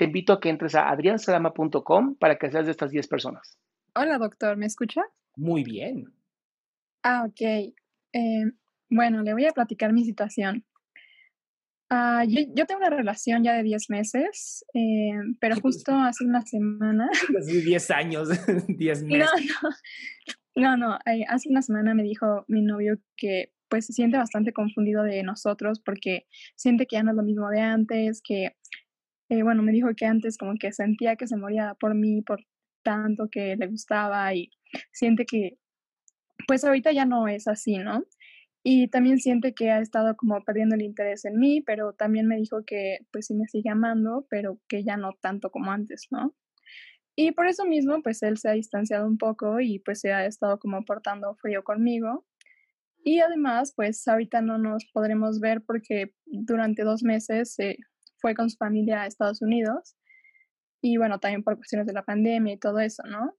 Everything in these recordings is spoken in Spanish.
te invito a que entres a adriansalama.com para que seas de estas 10 personas. Hola, doctor, ¿me escucha? Muy bien. Ah, ok. Eh, bueno, le voy a platicar mi situación. Ah, yo, yo tengo una relación ya de 10 meses, eh, pero justo hace una semana. Hace 10 años, 10 No, meses. no, no, no, eh, hace una semana me dijo mi novio que pues se siente bastante confundido de nosotros porque siente que ya no es lo mismo de antes, que, eh, bueno, me dijo que antes como que sentía que se moría por mí, por tanto que le gustaba y siente que pues ahorita ya no es así, ¿no? Y también siente que ha estado como perdiendo el interés en mí, pero también me dijo que pues sí me sigue amando, pero que ya no tanto como antes, ¿no? Y por eso mismo, pues él se ha distanciado un poco y pues se ha estado como portando frío conmigo. Y además, pues ahorita no nos podremos ver porque durante dos meses se fue con su familia a Estados Unidos. Y bueno, también por cuestiones de la pandemia y todo eso, ¿no?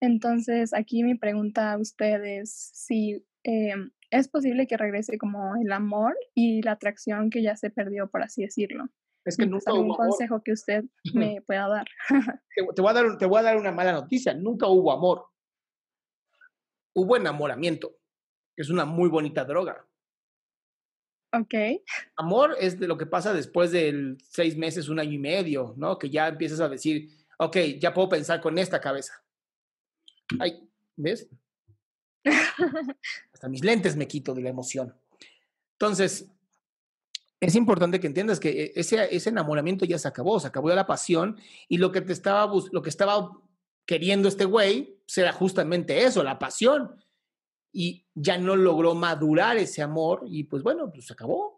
Entonces, aquí mi pregunta a ustedes, si eh, es posible que regrese como el amor y la atracción que ya se perdió, por así decirlo. Es que Pues, nunca ¿Algún hubo amor. consejo que usted me pueda dar? Te, te voy a dar, te voy a dar una mala noticia. Nunca hubo amor. Hubo enamoramiento. que Es una muy bonita droga. Ok, Amor es de lo que pasa después de seis meses, un año y medio, ¿no? Que ya empiezas a decir, ok, ya puedo pensar con esta cabeza. Ay, ¿ves? Hasta mis lentes me quito de la emoción. Entonces, es importante que entiendas que e- ese, ese enamoramiento ya se acabó, se acabó ya la pasión y lo que te estaba, lo que estaba queriendo este güey será justamente eso, la pasión. Y ya no logró madurar ese amor y pues bueno, pues se acabó.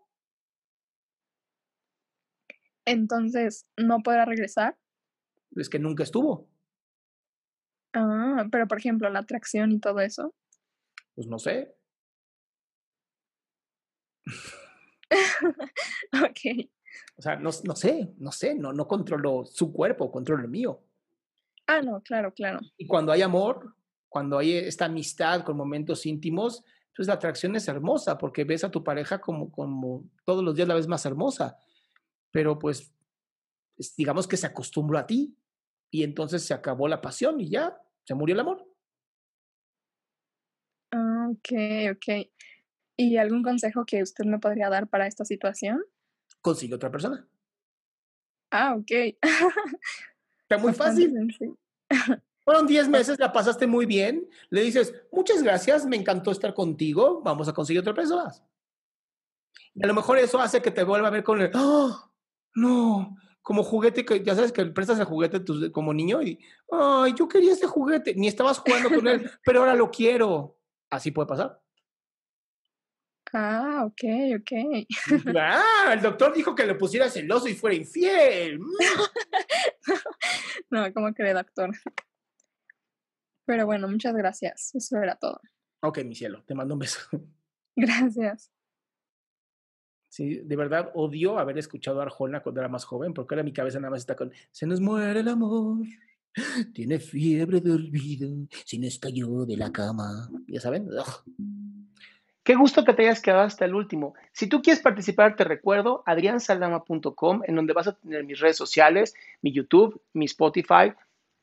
entonces no podrá regresar. Es que nunca estuvo. Ah, pero por ejemplo, la atracción y todo eso. Pues no sé. ok. O sea, no, no sé, no sé, no, no controlo su cuerpo, controlo el mío. Ah, no, claro, claro. Y cuando hay amor, cuando hay esta amistad con momentos íntimos, pues la atracción es hermosa porque ves a tu pareja como, como todos los días la ves más hermosa. Pero pues es- digamos que se acostumbró a ti y entonces se acabó la pasión y ya, se murió el amor. Ah, ok, ok. ¿Y algún consejo que usted me podría dar para esta situación? Consigue otra persona. Ah, ok. Está muy Bastante fácil. sencillo. Fueron 10 meses, la pasaste muy bien. Le dices, muchas gracias, me encantó estar contigo, vamos a conseguir otra persona. Y a lo mejor eso hace que te vuelva a ver con el, ¡Ah! no, como juguete, que ya sabes que prestas el juguete como niño y, ay, yo quería ese juguete, ni estabas jugando con él, pero ahora lo quiero. Así puede pasar. Ah, ok, ok. Ah, el doctor dijo que le pusiera celoso y fuera infiel. No, ¿cómo cree, doctor? Pero bueno, muchas gracias. Eso era todo. Ok, mi cielo, te mando un beso. Gracias. Sí, de verdad odio haber escuchado a Arjona cuando era más joven, porque ahora mi cabeza nada más está con Se nos muere el amor, tiene fiebre de olvido, se nos cayó de la cama. Ya saben. Qué gusto que te hayas quedado hasta el último. Si tú quieres participar, te recuerdo adriansaldama.com, en donde vas a tener mis redes sociales, mi YouTube, mi Spotify,